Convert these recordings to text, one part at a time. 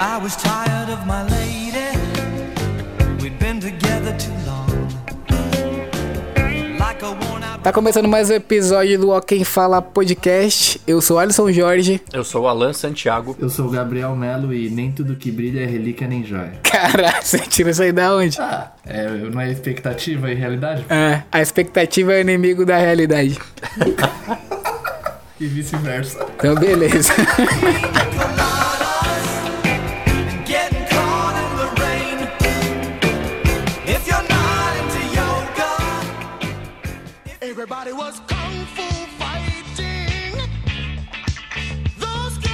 I was tired of my lady. We'd been together too long. Like a worn out. Tá começando mais um episódio do Ó Quem Fala Podcast. Eu sou Alisson Jorge. Eu sou o Alan Santiago. Eu sou o Gabriel Melo e nem tudo que brilha é relíquia nem joia. Caralho, você tira isso aí da onde? Ah, é, não é expectativa e realidade? É, a expectativa é o inimigo da realidade. E vice-versa. Então, beleza.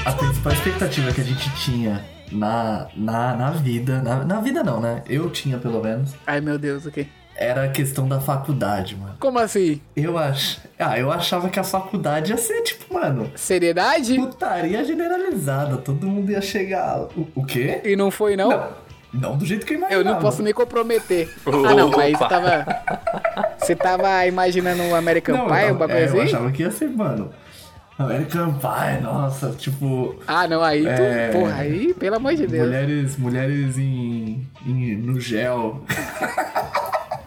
A principal expectativa que a gente tinha na, na, na vida, na, na vida não, né? Eu tinha pelo menos, Ai, meu Deus, o quê? era a questão da faculdade, mano. Como assim? Eu ach... Ah, eu achava que a faculdade ia ser tipo, mano, Seriedade? putaria generalizada. Todo mundo ia chegar. O, o quê? E não foi, não? Não, não do jeito que eu Eu imaginava. não posso me comprometer. Ah, não, mas Opa. tava. Você tava imaginando um American Não, Pie, eu, um bagulho é, eu assim? achava que ia ser, mano. American Pie, nossa, tipo. Ah, não, aí tu. É. Porra, aí, pelo amor de Deus. Mulheres, mulheres em, em- no gel.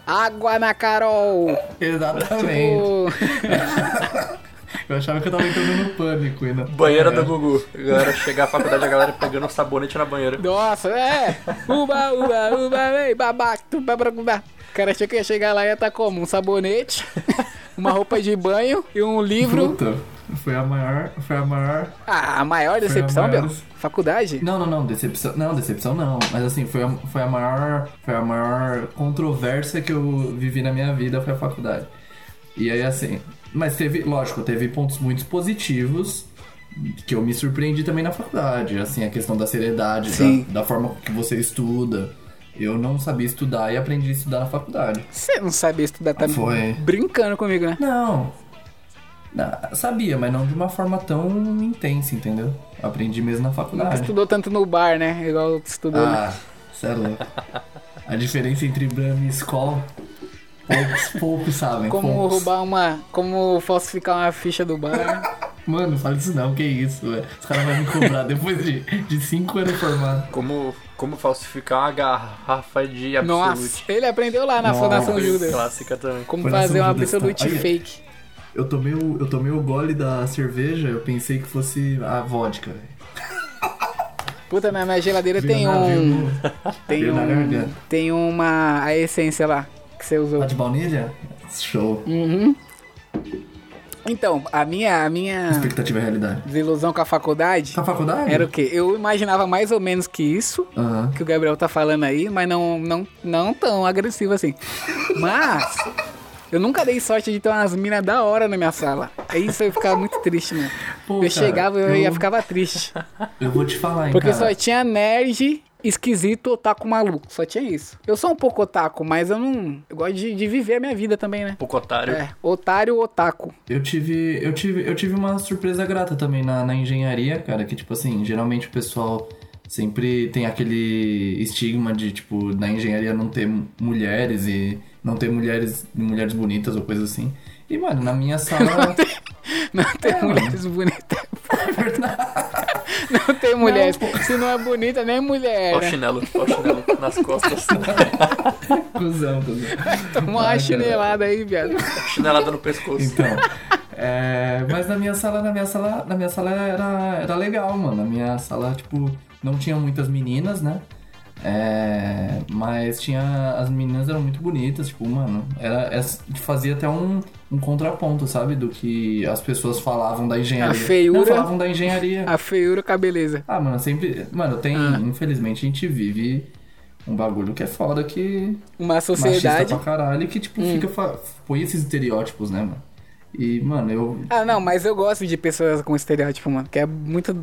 Água na Carol! Exatamente. Pô, Eu achava que eu tava entrando no pânico ainda. Banheira É. do Gugu. A galera chegar à faculdade, a galera pegando um sabonete na banheira. Nossa, é! Uba, uba, uba, vem, babaca, tu, babacubá. O cara achou que ia chegar lá e ia estar como? Um sabonete, uma roupa de banho e um livro. Puta, foi a maior. Foi a maior. Ah, a maior decepção, maior- meu? Faculdade? Não, não, não, decepção. Não, decepção não. Mas assim, foi a, foi a maior. Foi a maior controvérsia que eu vivi na minha vida foi a faculdade. E aí assim. Mas teve, lógico, teve pontos muito positivos que eu me surpreendi também na faculdade. Assim, a questão da seriedade, da, da forma que você estuda. Eu não sabia estudar e aprendi a estudar na faculdade. Você não sabia estudar, tá Foi. brincando comigo, né? Não. Não, Sabia, mas não de uma forma tão intensa, entendeu? Aprendi mesmo na faculdade. Estudou tanto no bar, né? Igual tu estudou. né? Ah, cê é louco. A diferença entre Brahma e Skol, poucos, poucos sabem. Como poucos. roubar uma. Como falsificar uma ficha do bar. Mano, fala isso não, que isso, velho. Os caras vão me cobrar depois de, de cinco anos formado. Como, como falsificar uma garrafa de Absolute. Nossa, ele aprendeu lá na Nossa. Fundação Judas. Clássica também. Como Fundação fazer uma tá? Absolute fake. Eu tomei, o, eu tomei o gole da cerveja, eu pensei que fosse a vodka, velho. Puta, na minha geladeira Veio tem um. Tem um. Tem uma. A essência lá que você usou. Tá de baunilha? Show. Uhum. Então, a minha, a minha Expectativa e realidade. desilusão com a faculdade Tá faculdade? era o quê? Eu imaginava mais ou menos que isso, Aham. que o Gabriel tá falando aí, mas não, não, não tão agressivo assim. Mas eu nunca dei sorte de ter umas minas da hora na minha sala. Aí isso eu ficava muito triste, mano. Pô, eu cara, chegava e eu, eu- ia ficava triste. Eu vou te falar, hein, Porque cara. só tinha nerd, esquisito, otaku maluco. Só tinha isso. Eu sou um pouco otaku, mas eu não. Eu gosto de, de viver a minha vida também, né? Pouco otário. É, otário otaku. Eu tive, eu tive, eu tive uma surpresa grata também na, na engenharia, cara, que tipo assim, geralmente o pessoal sempre tem aquele estigma de tipo na engenharia não ter mulheres e não ter mulheres, mulheres bonitas ou coisa assim. E mano, na minha sala Não tem É, mulheres bonitas. é verdade. Não tem mulheres. pô. Se não é bonita, nem mulher. Ó o chinelo, ó o chinelo nas costas. cuzão, cuzão. Toma uma chinelada aí, viado. Chinelada no pescoço. Então, é, mas na minha sala, na minha sala, na minha sala era, era legal, mano. Na minha sala, tipo, não tinha muitas meninas, né? É, mas tinha. As meninas eram muito bonitas, tipo, mano, era, era- fazia até um, um contraponto, sabe? Do que as pessoas falavam da engenharia. A feiura- Não, falavam da engenharia. A feiura com a beleza. Ah, mano, sempre. Mano, tem. Ah. Infelizmente a gente vive um bagulho que é foda que Uma machista sociedade. pra caralho que, tipo, Hum. fica. põe esses estereótipos, né, mano? E, mano, eu. Ah, não, mas eu gosto de pessoas com estereótipo, mano. Que é muito.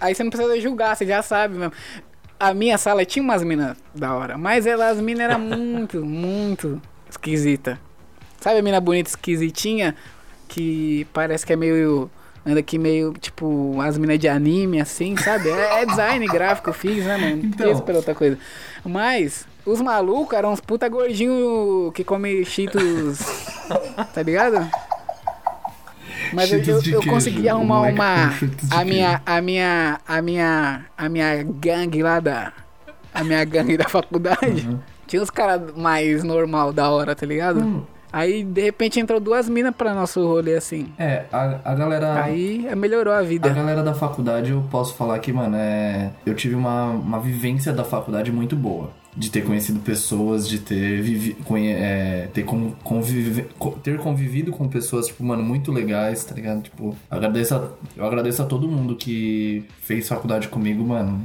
Aí você não precisa julgar, você já sabe mesmo. A minha sala tinha umas minas da hora, mas elas, as minas eram muito, muito esquisita. Sabe a mina bonita esquisitinha? Que parece que é meio. Anda aqui meio, tipo, as minas de anime, assim, sabe? É, é design gráfico, fiz, né, mano? Não Então. fiz pela outra coisa. Mas, os malucos eram uns puta gordinhos que come cheetos, tá ligado? Mas eu, Cheetos eu, eu consegui arrumar moleque uma. A minha, a minha. A minha. A minha gangue lá da. A minha gangue da faculdade. Uhum. Tinha uns caras mais normal da hora, tá ligado? Hum. Aí de repente entrou duas minas pra nosso rolê assim. É, a, a galera. Aí é, melhorou a A vida. galera da faculdade, eu posso falar que, mano, é... eu tive uma, uma vivência da faculdade muito boa. De ter conhecido pessoas, de ter, vivi... conhe... é, ter, con... convive... co- ter convivido com pessoas, tipo, mano, muito legais, tá ligado? Tipo, agradeço a... eu agradeço a todo mundo que fez faculdade comigo, mano.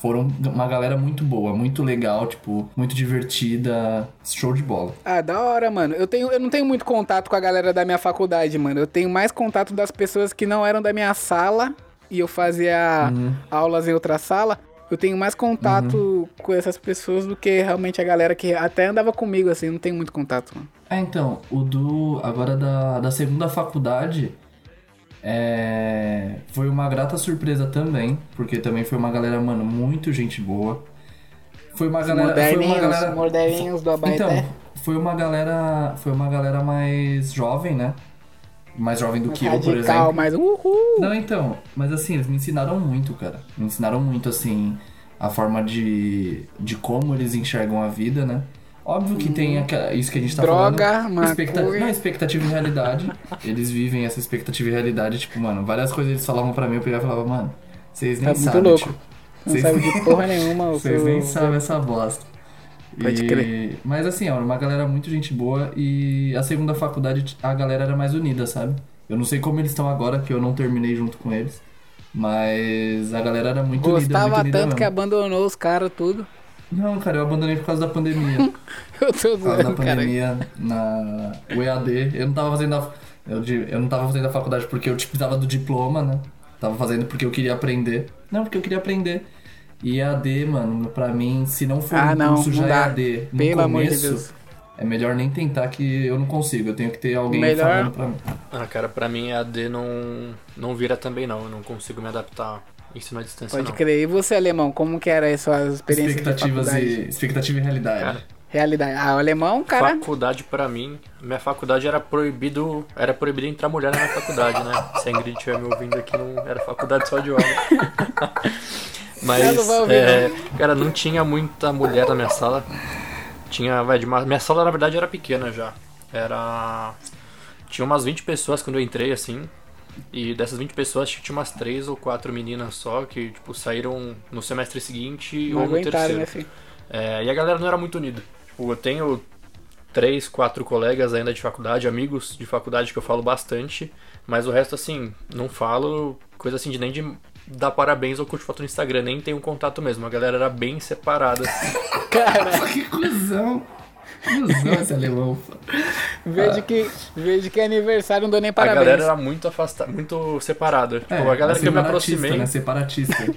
Foram uma galera muito boa, muito legal, tipo, muito divertida, show de bola. Ah, da hora, mano. Eu, tenho, eu não tenho muito contato com a galera da minha faculdade, mano. Eu tenho mais contato das pessoas que não eram da minha sala e eu fazia Uhum. aulas em outra sala. Eu tenho mais contato com essas pessoas do que realmente a galera que até andava comigo, assim. Não tenho muito contato, mano. É, então, o do. Agora da, da segunda faculdade. É, foi uma grata surpresa também, porque também foi uma galera, mano, muito gente boa. Foi uma galera. Foi uma moderninhos, galera moderninhos do Abaeté. então, foi uma galera. Foi uma galera mais jovem, né? Mais jovem do mais que eu, por exemplo. mais uhul. Não, então, mas assim, eles me ensinaram muito, cara. Me ensinaram muito, assim, a forma de, de como eles enxergam a vida, né? Óbvio que tem aquela, isso que a gente tá Droga, falando. Expecta- maconha. não, expectativa e realidade. Eles vivem essa expectativa e realidade, tipo, mano, várias coisas eles falavam pra mim, eu pegava e falava, mano, vocês nem Tá muito sabem. louco. tio. Não sabe de porra nenhuma. Vocês nem sabem essa bosta. Pode E- crer. Mas assim, ó, uma galera muito gente boa e a segunda faculdade a galera era mais unida, sabe? Eu não sei como eles estão agora, que eu não terminei junto com eles. Mas a galera era muito unida, Gostava unida tanto que mesmo. abandonou os caras tudo. Não, cara, eu abandonei por causa da pandemia. Eu tô Por causa da zoando, cara. pandemia na o EAD. Eu não tava fazendo a, eu, eu não tava fazendo a faculdade porque eu precisava do diploma, né? Tava fazendo porque eu queria aprender. Não, porque eu queria aprender. E EAD, mano, pra mim, se não for Ah, um não, curso não já dá. EAD no Pelo amor de começo, Deus. é melhor nem tentar que eu não consigo. Eu tenho que ter alguém Melhor- falando pra mim. Ah, cara, pra mim AD não, não vira também não. Eu não consigo me adaptar ensino à distância Pode não. crer. E você, alemão, como que era aí suas experiências de Expectativas e, expectativa e realidade. Cara, Realidade. Ah, o alemão, cara... faculdade pra mim, minha faculdade era proibido, era proibido entrar mulher na minha faculdade, né? Se a Ingrid estiver me ouvindo aqui, não era faculdade só de homem. Mas, não é, cara, não tinha muita mulher na minha sala. Tinha, vai, de uma, minha sala na verdade era pequena já. Era tinha umas 20 pessoas quando eu entrei assim. E dessas 20 pessoas acho que tinha umas 3 ou 4 meninas só que tipo saíram no semestre seguinte Não ou no aguentaram, terceiro. né, filho? É, e a galera não era muito unida. Tipo, eu tenho três, quatro colegas ainda de faculdade, amigos de faculdade que eu falo bastante, mas o resto, assim, não falo coisa assim de nem de dar parabéns ou curtir foto no Instagram, nem tenho contato mesmo. A galera era bem separada. Cara, Que cuzão. Cuzão esse alemão. vejo que, vejo que é aniversário, não dou nem A parabéns. galera era muito afastada, muito separada. Tipo, a galera que eu me aproximei, Né? Separatista.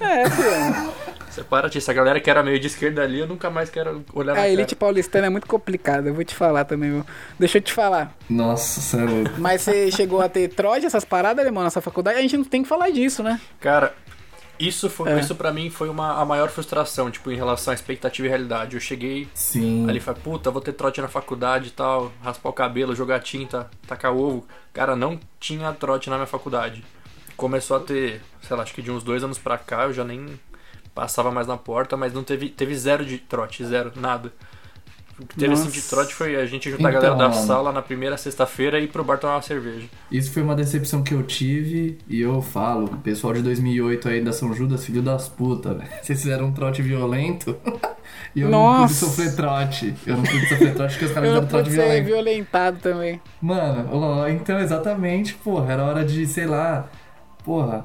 É, filho. Separatista. A galera que era meio de esquerda ali, eu nunca mais quero olhar na A elite cara. paulistana é muito complicada, eu vou te falar também, meu. Deixa eu te falar. Nossa, você é louco. Mas você chegou a ter trote essas paradas, alemão, nessa faculdade? A gente não tem que falar disso, né? Cara, isso, foi, É. isso pra mim foi uma, a maior frustração, tipo, em relação à expectativa e realidade. Eu cheguei Sim. Ali falei, puta, vou ter trote na faculdade e tal, raspar o cabelo, jogar tinta, tacar ovo. Cara, não tinha trote na minha faculdade. Começou a ter, sei lá, acho que de uns dois anos pra cá, eu já nem passava mais na porta, mas não teve, teve zero de trote, zero, nada. O que teve assim de Nossa. trote foi a gente juntar a Então, galera da sala na primeira sexta-feira e ir pro bar tomar uma cerveja. Isso foi uma decepção que eu tive e eu falo, o pessoal de 2008 aí da São Judas, filho das putas, velho. Vocês fizeram um trote violento e eu não pude Nossa. sofrer trote. Eu não pude sofrer trote porque os caras Eu fizeram trote violento. violentado também. Mano, ó, então exatamente, porra, era hora de, sei lá, porra,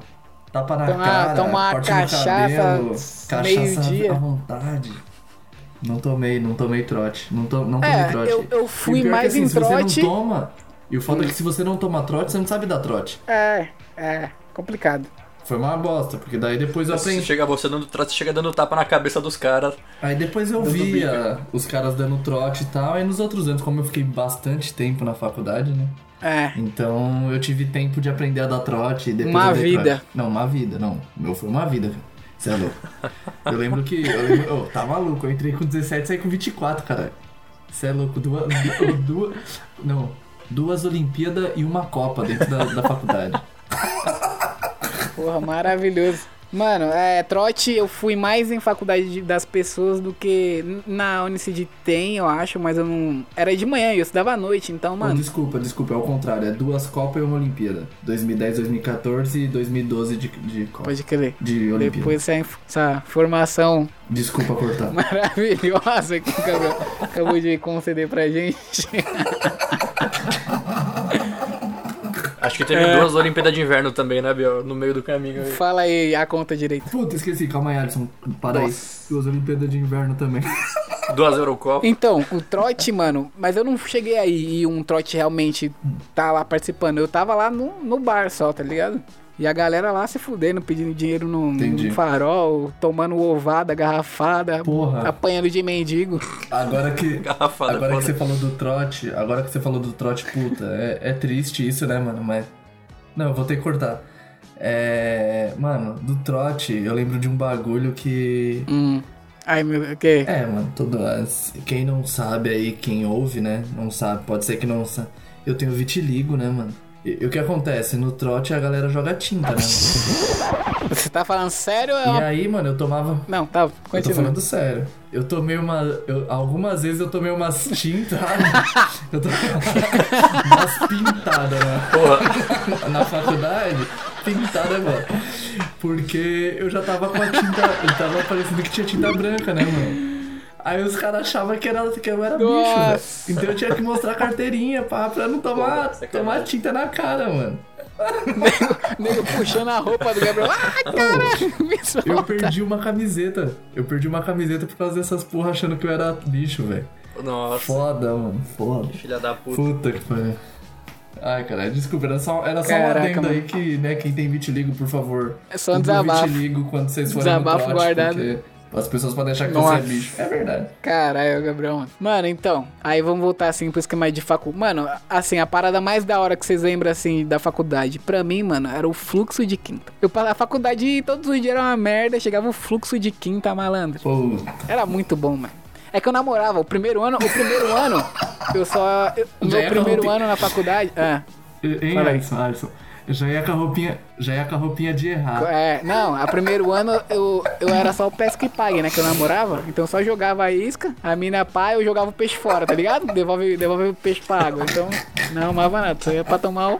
tapa na Tomar- cara, tomar corte no cachaça cabelo, cachaça à vontade. Não tomei, não tomei trote. Não, to, não tomei É, trote. eu, eu E fui mais que, assim, em se você trote. não toma, e o foda é que se você não toma trote, você não sabe dar trote. É, é, complicado. Foi uma bosta, porque daí depois eu aprendi. chega você dando trote, você chega dando tapa na cabeça dos caras. Aí depois eu via os caras dando trote e tal, aí nos outros anos, como eu fiquei bastante tempo na faculdade, né? É. Então eu tive tempo de aprender a dar trote e depois Uma vida. trote. Não, uma vida, não. O meu foi uma vida, velho. Você é louco. Eu lembro que. Eu lembro, oh, tá maluco, eu entrei com 17 e saí com 24, cara. Você é louco, duas. duas. Não. duas Olimpíadas e uma Copa dentro da, da faculdade. Porra, maravilhoso. Mano, é, trote eu fui mais em faculdade de- das pessoas do que na Unicid tem, eu acho, mas eu não. Era de manhã eu estudava à noite, então, Oh, mano. desculpa, desculpa, é o contrário. É duas Copas e uma Olimpíada. 2010, 2014 e 2012 de, de Copa. Pode crer. De Olimpíada. Depois dessa, inf- essa formação Desculpa cortar. maravilhosa que acabou, acabou de conceder pra gente. Acho que teve É. duas Olimpíadas de Inverno também, né, Biel? No meio do caminho. aí. Fala aí a conta direito. Puta, esqueci. Calma aí, Alisson. Para aí. Duas Olimpíadas de Inverno também. Duas Eurocopas. Então, o trote, mano, mas eu não cheguei aí e um trote realmente tá lá participando. Eu tava lá no, no bar só, tá ligado? E a galera lá se fudendo, pedindo dinheiro no, no farol, tomando ovada, garrafada, Porra. apanhando de mendigo. Agora que. Garrafada, Agora que você falou do trote, agora que você falou do trote, puta, é, é triste isso, né, mano? Mas. Não, eu vou ter que cortar. É. Mano, do trote, eu lembro de um bagulho que. Hum. Ai, meu, o quê? É, mano, todo. as- Quem não sabe aí, quem ouve, né? Não sabe, pode ser que não sabe. Eu tenho vitiligo, né, mano? E, o que acontece? No trote a galera joga tinta, né? Você tá falando sério ou é E aí, mano, eu tomava. Não, tá, Eu tô continua. falando sério. Eu tomei uma. eu- algumas vezes eu tomei umas tintas. eu tomei umas pintadas, né? Porra, Na faculdade. Pintada, mano. Porque eu já tava com a tinta. Eu tava parecendo que tinha tinta branca, né, mano? Aí os caras achavam que, era, que eu era bicho, velho. Nossa. Então eu tinha que mostrar a carteirinha pá, pra não tomar, Pô, tomar tinta na cara, mano. Nego puxando a roupa do Gabriel. Ah, solta. Eu perdi uma camiseta. Eu perdi uma camiseta por causa dessas porra achando que eu era bicho, velho. nossa. Foda, mano. Foda. Filha da puta. Puta que pariu. Ai, cara, desculpa, era só, era só um aí que, né, quem tem vitiligo, por favor. É só um desabafo. vitiligo quando vocês forem Desabafo no trote, guardado. porque as pessoas podem achar que Nossa. você é bicho. É verdade. Caralho, Gabriel, mano. Mano, então, aí vamos voltar assim pro esquema de facu. Mano, assim, a parada mais da hora que vocês lembram, assim, da faculdade, pra mim, mano, era o fluxo de quinta. Eu a faculdade todos os dias era uma merda, chegava o fluxo de quinta, malandro. Pô, Era muito bom, mano. É que eu namorava, o primeiro ano, o primeiro ano, eu só. eu- meu primeiro roupinha. ano na faculdade. Ah, aí. Alisson, Alisson? Já ia com a roupinha, já ia com a roupinha de errar. é, não, a primeiro ano eu, eu era só o pesca e pague, né? Que eu namorava. Então eu só jogava a isca, a mina pá, eu jogava o peixe fora, tá ligado? Devolve, devolve o peixe pra água. Então, não amava nada. Só ia pra tomar um.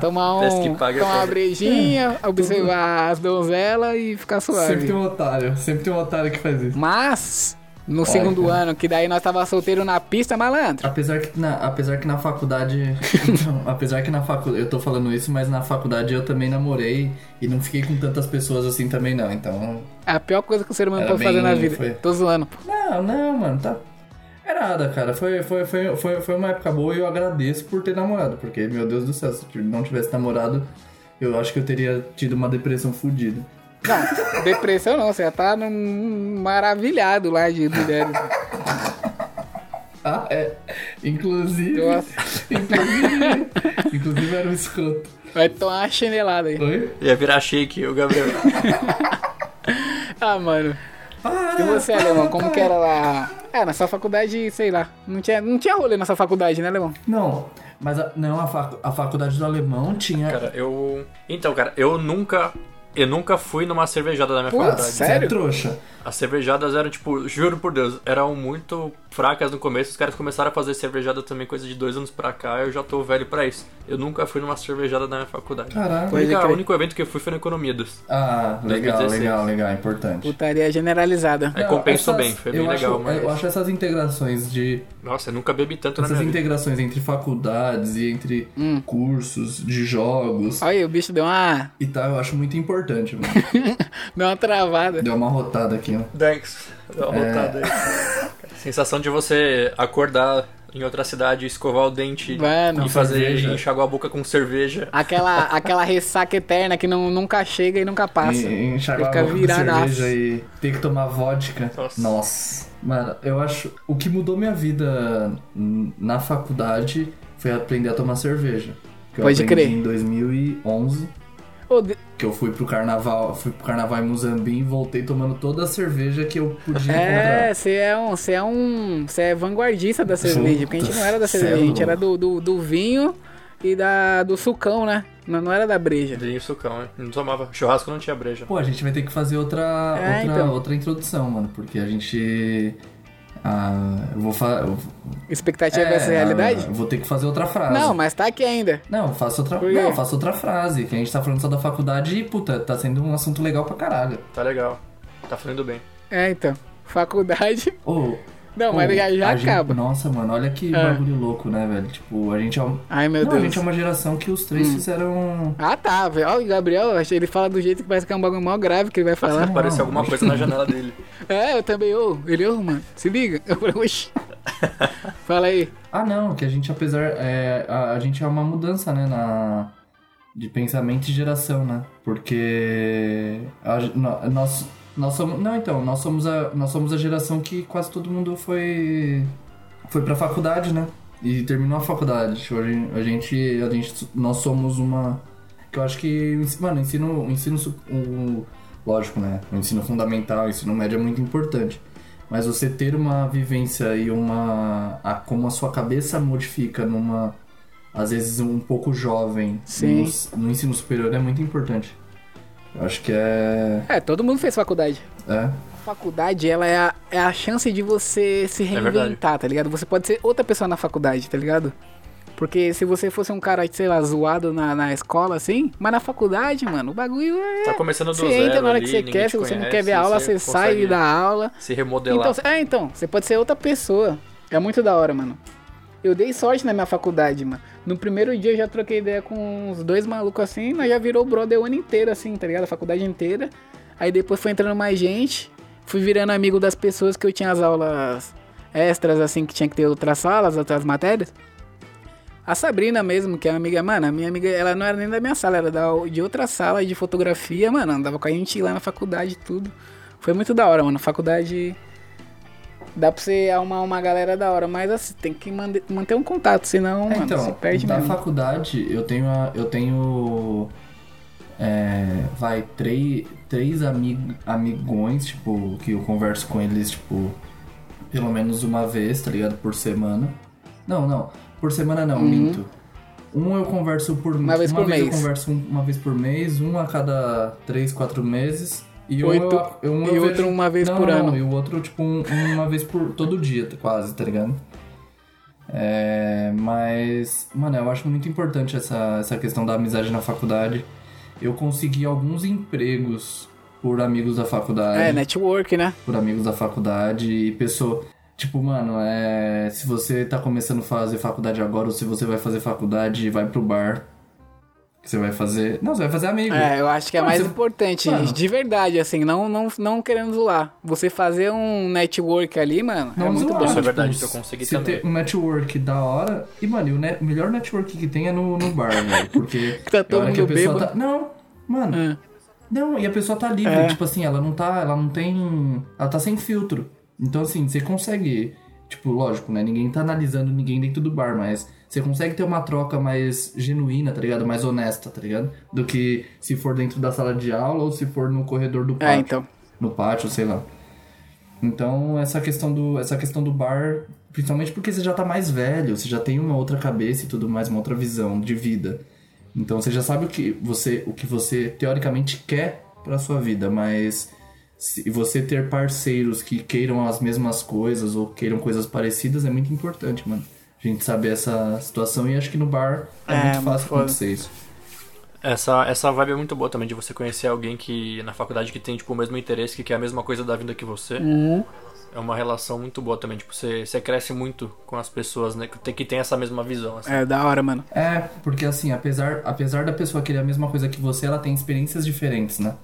Tomar Pesca e um. pague é Tomar uma brejinha, observar as donzelas e ficar suave. Sempre tem um otário, sempre tem um otário que faz isso. Mas, no segundo cara. ano, que daí nós tava solteiro na pista, malandro. Apesar que na, apesar que na faculdade. Então, apesar que na faculdade. Eu tô falando isso, mas na faculdade eu também namorei e não fiquei com tantas pessoas assim também, não. Então. É a pior coisa que o ser humano pode fazer na vida. foi- Tô zoando, pô. Não, não, mano, tá. É nada, cara. Foi, foi, foi, foi, foi uma época boa e eu agradeço por ter namorado. Porque, meu Deus do céu, se eu não tivesse namorado, eu acho que eu teria tido uma depressão fodida. Não, depressão não, você já tá num maravilhado lá de mulheres. Ah, é. Inclusive. Nossa. Inclusive. inclusive era um escroto. Vai tomar uma chinelada aí. Oi? Ia virar shake, o Gabriel. Ah, mano. E você, Alemão, como que era lá? É, na sua faculdade, sei lá. Não tinha, não tinha rolê na sua faculdade, né, Alemão? Não, mas a, não, a, facu- a faculdade do alemão tinha. Cara, eu. Então, cara, eu nunca. Eu nunca fui numa cervejada da minha Pô, faculdade. Você é sério? trouxa. As cervejadas eram, tipo, juro por Deus, eram muito fracas no começo. Os caras começaram a fazer cervejada também, coisa de dois anos pra cá. Eu já tô velho pra isso. Eu nunca fui numa cervejada da minha faculdade. Caraca. O único, crer. o único evento que eu fui foi na Economia dos. Ah, legal, 2016. legal, legal, importante. Putaria generalizada. Não, compensou essas- bem, foi bem legal, acho, mas. Eu acho essas integrações de. Nossa, eu nunca bebi tanto na Essas minha vida. integrações entre faculdades e entre Hum. cursos de jogos Olha aí, o bicho deu uma, e tal, eu acho muito importante, mano. deu uma travada. Deu uma rotada aqui, ó. Thanks. Dá uma É. voltada aí. Sensação de você acordar em outra cidade, escovar o dente Mano, e fazer cerveja. enxaguar a boca com cerveja. Aquela, aquela ressaca eterna que não, nunca chega e nunca passa. E, enxagar Fica a boca com cerveja e ter que tomar vodka. Nossa. Nossa. Mano, eu acho. O que mudou minha vida na faculdade foi aprender a tomar cerveja. Que eu Pode aprendi crer. em 2011. Ô, de- Que eu fui pro carnaval, fui pro carnaval em Muzambique e voltei tomando toda a cerveja que eu podia É, você é um. Você é um. Você é vanguardista da cerveja. Porque a gente não era da é cerveja, a gente era do, do, do vinho e da, do sucão, né? Não, não era da breja. Vinho e sucão, hein? Não tomava. Churrasco não tinha breja. Pô, a gente vai ter que fazer outra, É, outra, então. outra introdução, mano, porque a gente. Ah, eu vou fazer. Expectativa versus realidade? Eu vou ter que fazer outra frase. Não, mas tá aqui ainda. Não, faço outra. Não, faço outra frase. Que a gente tá falando só da faculdade e, puta, tá sendo um assunto legal pra caralho. Tá legal. Tá fluindo bem. É, então. Faculdade. Ô. Não, mas já, já a gente- acaba. nossa, mano, olha que É. bagulho louco, né, velho? Tipo, a gente é um. Ai, meu Não, a Deus. gente é uma geração que os três fizeram. Ah, tá, velho. Olha o Gabriel, acho que ele fala do jeito que parece que é um bagulho mó grave que ele vai falar. Parecia Não. alguma coisa na janela dele. É, eu também, ô. Ele, ô, mano, se liga. Eu falei, oxi. Fala aí. Ah, não, que a gente, apesar. É, a, a gente é uma mudança, né, na. De pensamento e geração, né? Porque. a- no- nós, nós somos. Não, então, nós somos, a, nós somos a geração que quase todo mundo foi. Foi pra faculdade, né? E terminou a faculdade. Tipo, a gente. A gente, nós somos uma. Que eu acho que. Mano, ensino. Ensino. O, lógico, né? O ensino fundamental, o ensino médio é muito importante. Mas você ter uma vivência e uma. A, como a sua cabeça modifica numa. Às vezes um pouco jovem Sim. No, no ensino superior é muito importante. Acho que é. É, todo mundo fez faculdade. É. A faculdade, ela é a, é a chance de você se verdade. reinventar, tá ligado? Você pode ser outra pessoa na faculdade, tá ligado? Porque se você fosse um cara, sei lá, zoado na, na escola, assim, mas na faculdade, mano, o bagulho é. Tá começando do Você zero entra na hora ali, que você quer, se você não conhece, quer ver a aula, você, sai consegue da aula. Se remodelar. Então, é, então, você pode ser outra pessoa. É muito da hora, mano. Eu dei sorte na minha faculdade, mano. No primeiro dia eu já troquei ideia com uns dois malucos assim, nós já virou brother o ano inteiro, assim, tá ligado? A faculdade inteira. Aí depois foi entrando mais gente. Fui virando amigo das pessoas que eu tinha as aulas extras, assim, que tinha que ter outras salas, outras matérias. A Sabrina mesmo, que é uma amiga, mano, a minha amiga, ela não era nem da minha sala, era da, de outra sala de fotografia, mano, andava com a gente lá na faculdade e tudo. Foi muito da hora, mano. Faculdade dá pra você arrumar uma galera da hora, mas assim, tem que manter um contato, senão, É, mano, então, você perde da mesmo. faculdade eu tenho a- eu tenho é, vai três três amig, amigões tipo que eu converso com eles tipo pelo menos uma vez tá ligado por semana não não por semana não minto um eu converso por Uhum. Uma vez por eu mês. converso um- uma vez por mês um a cada três quatro meses e um Oito- eu, um e eu outro uma vez não, por não, ano. e o outro tipo um- uma vez por todo dia quase tá ligado é, mas, mano, eu acho muito importante essa, essa questão da amizade na faculdade. Eu consegui alguns empregos por amigos da faculdade. É, network, né? Por amigos da faculdade e pessoa. Tipo, mano, é. Se você tá começando a fazer faculdade agora, ou se você vai fazer faculdade, vai pro bar. Que você vai fazer. Não, você vai fazer amigo. É, eu acho que é Mano, mais você- importante, Mano. de verdade, assim, não, não, não querendo zoar. Você fazer um network ali, mano, é muito zoar, bom. Isso é tipo, verdade, eu consegui Você também. ter um network da hora. E, mano, e o, net- o melhor network que tem é no, no bar, velho. Porque. Tá é todo hora que a mundo pessoa bêbado. tá. Não, mano. É. Não, e a pessoa tá livre, É. tipo assim, ela não tá, ela não tem, ela tá sem filtro. Então assim, você consegue, tipo, lógico, né, ninguém tá analisando ninguém dentro do bar, mas você consegue ter uma troca mais genuína, tá ligado? Mais honesta, tá ligado? Do que se for dentro da sala de aula ou se for no corredor do pátio. É, então. No pátio, sei lá. Então, essa questão do essa questão do bar, principalmente porque você já tá mais velho, você já tem uma outra cabeça e tudo mais, uma outra visão de vida. Então você já sabe o que você, o que você teoricamente quer pra sua vida, mas se você ter parceiros que queiram as mesmas coisas ou queiram coisas parecidas é muito importante, mano. A gente saber essa situação e acho que no bar é, É, muito muito fácil foda. acontecer isso. Essa, essa vibe é muito boa também de você conhecer alguém que na faculdade que tem tipo o mesmo interesse, que quer a mesma coisa da vida que você. Uhum. É uma relação muito boa também. Tipo, você, você cresce muito com as pessoas, né? Que tem, que tem essa mesma visão. Assim. É da hora, mano. É, porque assim, apesar, apesar da pessoa querer a mesma coisa que você, ela tem experiências diferentes, né?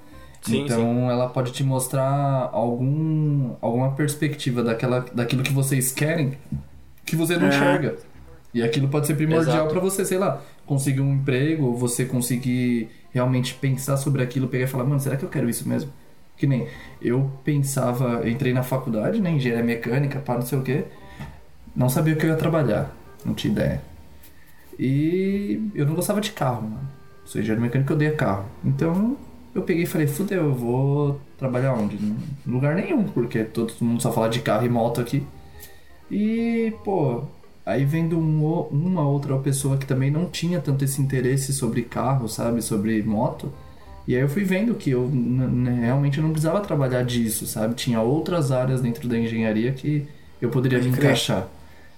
Sim, então ela pode te mostrar algum, alguma perspectiva daquela, daquilo que vocês querem que você não É. enxerga. E aquilo pode ser primordial pra você, sei lá, conseguir um emprego, ou você conseguir realmente pensar sobre aquilo, pegar e falar, mano, será que eu quero isso mesmo? Que nem eu pensava, eu entrei na faculdade, né, engenharia mecânica, pá, não sei o quê, não sabia o que eu ia trabalhar, não tinha ideia. E eu não gostava de carro, mano. sou engenheiro mecânico, eu odeio carro. Então eu peguei e falei, fudeu, eu vou trabalhar onde? Em lugar nenhum, porque todo mundo só fala de carro e moto aqui. E, pô, aí vendo um uma outra pessoa que também não tinha tanto esse interesse sobre carro, sabe? Sobre moto. E aí eu fui vendo que eu realmente não precisava trabalhar disso, sabe? Tinha outras áreas dentro da engenharia que eu poderia Pode me crer. encaixar.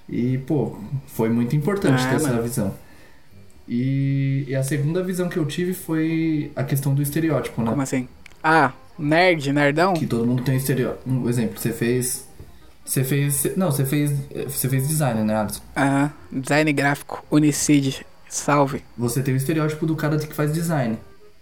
E, pô, foi muito importante Ah, ter essa visão. E, e a segunda visão que eu tive foi a questão do estereótipo, né? Como assim? Ah, nerd, nerdão? Que todo mundo tem estereótipo. Um exemplo, você fez. Você fez. Não, você fez. Você fez design, né, Alisson? Ah, design gráfico, Unicid, salve. Você tem o estereótipo do cara que faz design.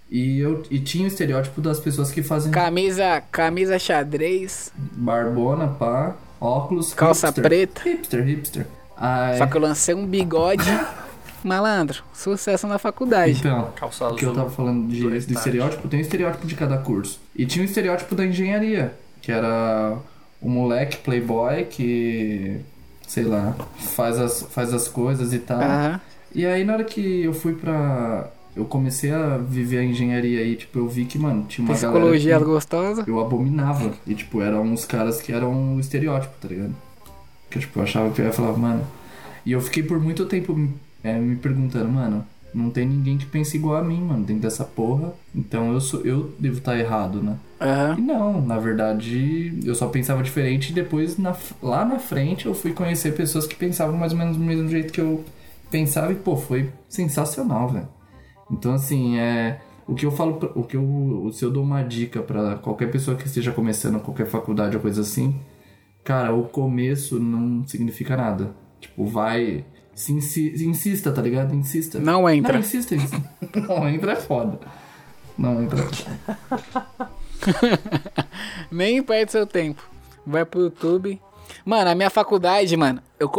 E eu e tinha o estereótipo das pessoas que fazem Camisa, camisa xadrez, barbona, pá, óculos. calça hipster. preta. Hipster, hipster. Ai, Só que eu lancei um bigode. Malandro, sucesso na faculdade. Então, Calça o azul. que eu tava falando de, do estereótipo, tem um estereótipo de cada curso. E tinha um estereótipo da engenharia, que era o moleque playboy que, sei lá, faz as, faz as coisas e tal. Aham. E aí na hora que eu fui pra. Eu comecei a viver a engenharia aí, tipo, eu vi que, mano, tinha uma Psicologia galera gostosa. eu abominava. E, tipo, eram uns caras que eram o estereótipo, tá ligado? Que, tipo, eu achava que eu ia falar, mano. E eu fiquei por muito tempo é, me perguntando, mano, não tem ninguém que pense igual a mim, mano, dentro dessa porra. Então eu sou, eu devo estar errado, né? Aham. E não, na verdade, eu só pensava diferente e depois, na, lá na frente, eu fui conhecer pessoas que pensavam mais ou menos do mesmo jeito que eu pensava e, pô, foi sensacional, velho. Então, assim, é. O que eu falo, o que eu. Se eu dou uma dica pra qualquer pessoa que esteja começando qualquer faculdade ou coisa assim, cara, o começo não significa nada. Tipo, vai. Se insi- insista, tá ligado? Insista. Não entra. Não, insista, insista. Não entra é foda. Não entra é foda. Nem perde seu tempo. Vai pro YouTube. Mano, a minha faculdade, mano, eu,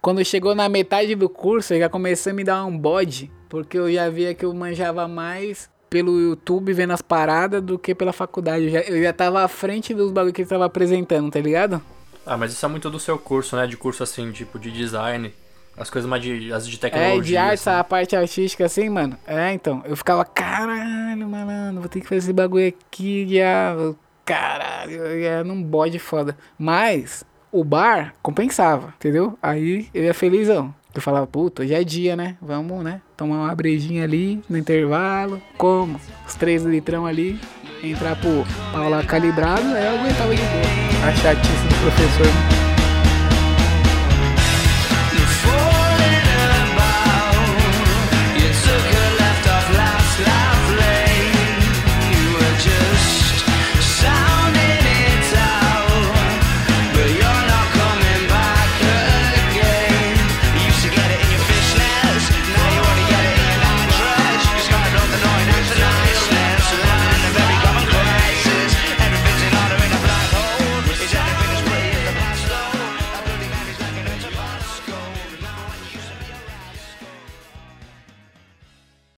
quando chegou na metade do curso, eu já comecei a me dar um bode. Porque eu já via que eu manjava mais pelo YouTube vendo as paradas do que pela faculdade. Eu já, eu já tava à frente dos bagulho que ele tava apresentando, tá ligado? Ah, mas isso é muito do seu curso, né? De curso assim, tipo, de design. As coisas mais de. As de tecnologia. É, de arte, assim. a parte artística assim, mano. É, então. Eu ficava, caralho, malandro, vou ter que fazer esse bagulho aqui, diabo. Caralho, ia num bode foda. Mas o bar compensava, entendeu? Aí eu ia felizão. Eu falava, puta, hoje é dia, né? Vamos, né? Tomar uma brejinha ali no intervalo. Como? Os três litrão ali. Entrar pro pau lá calibrado, aí eu aguentava de boa. A chatice do professor.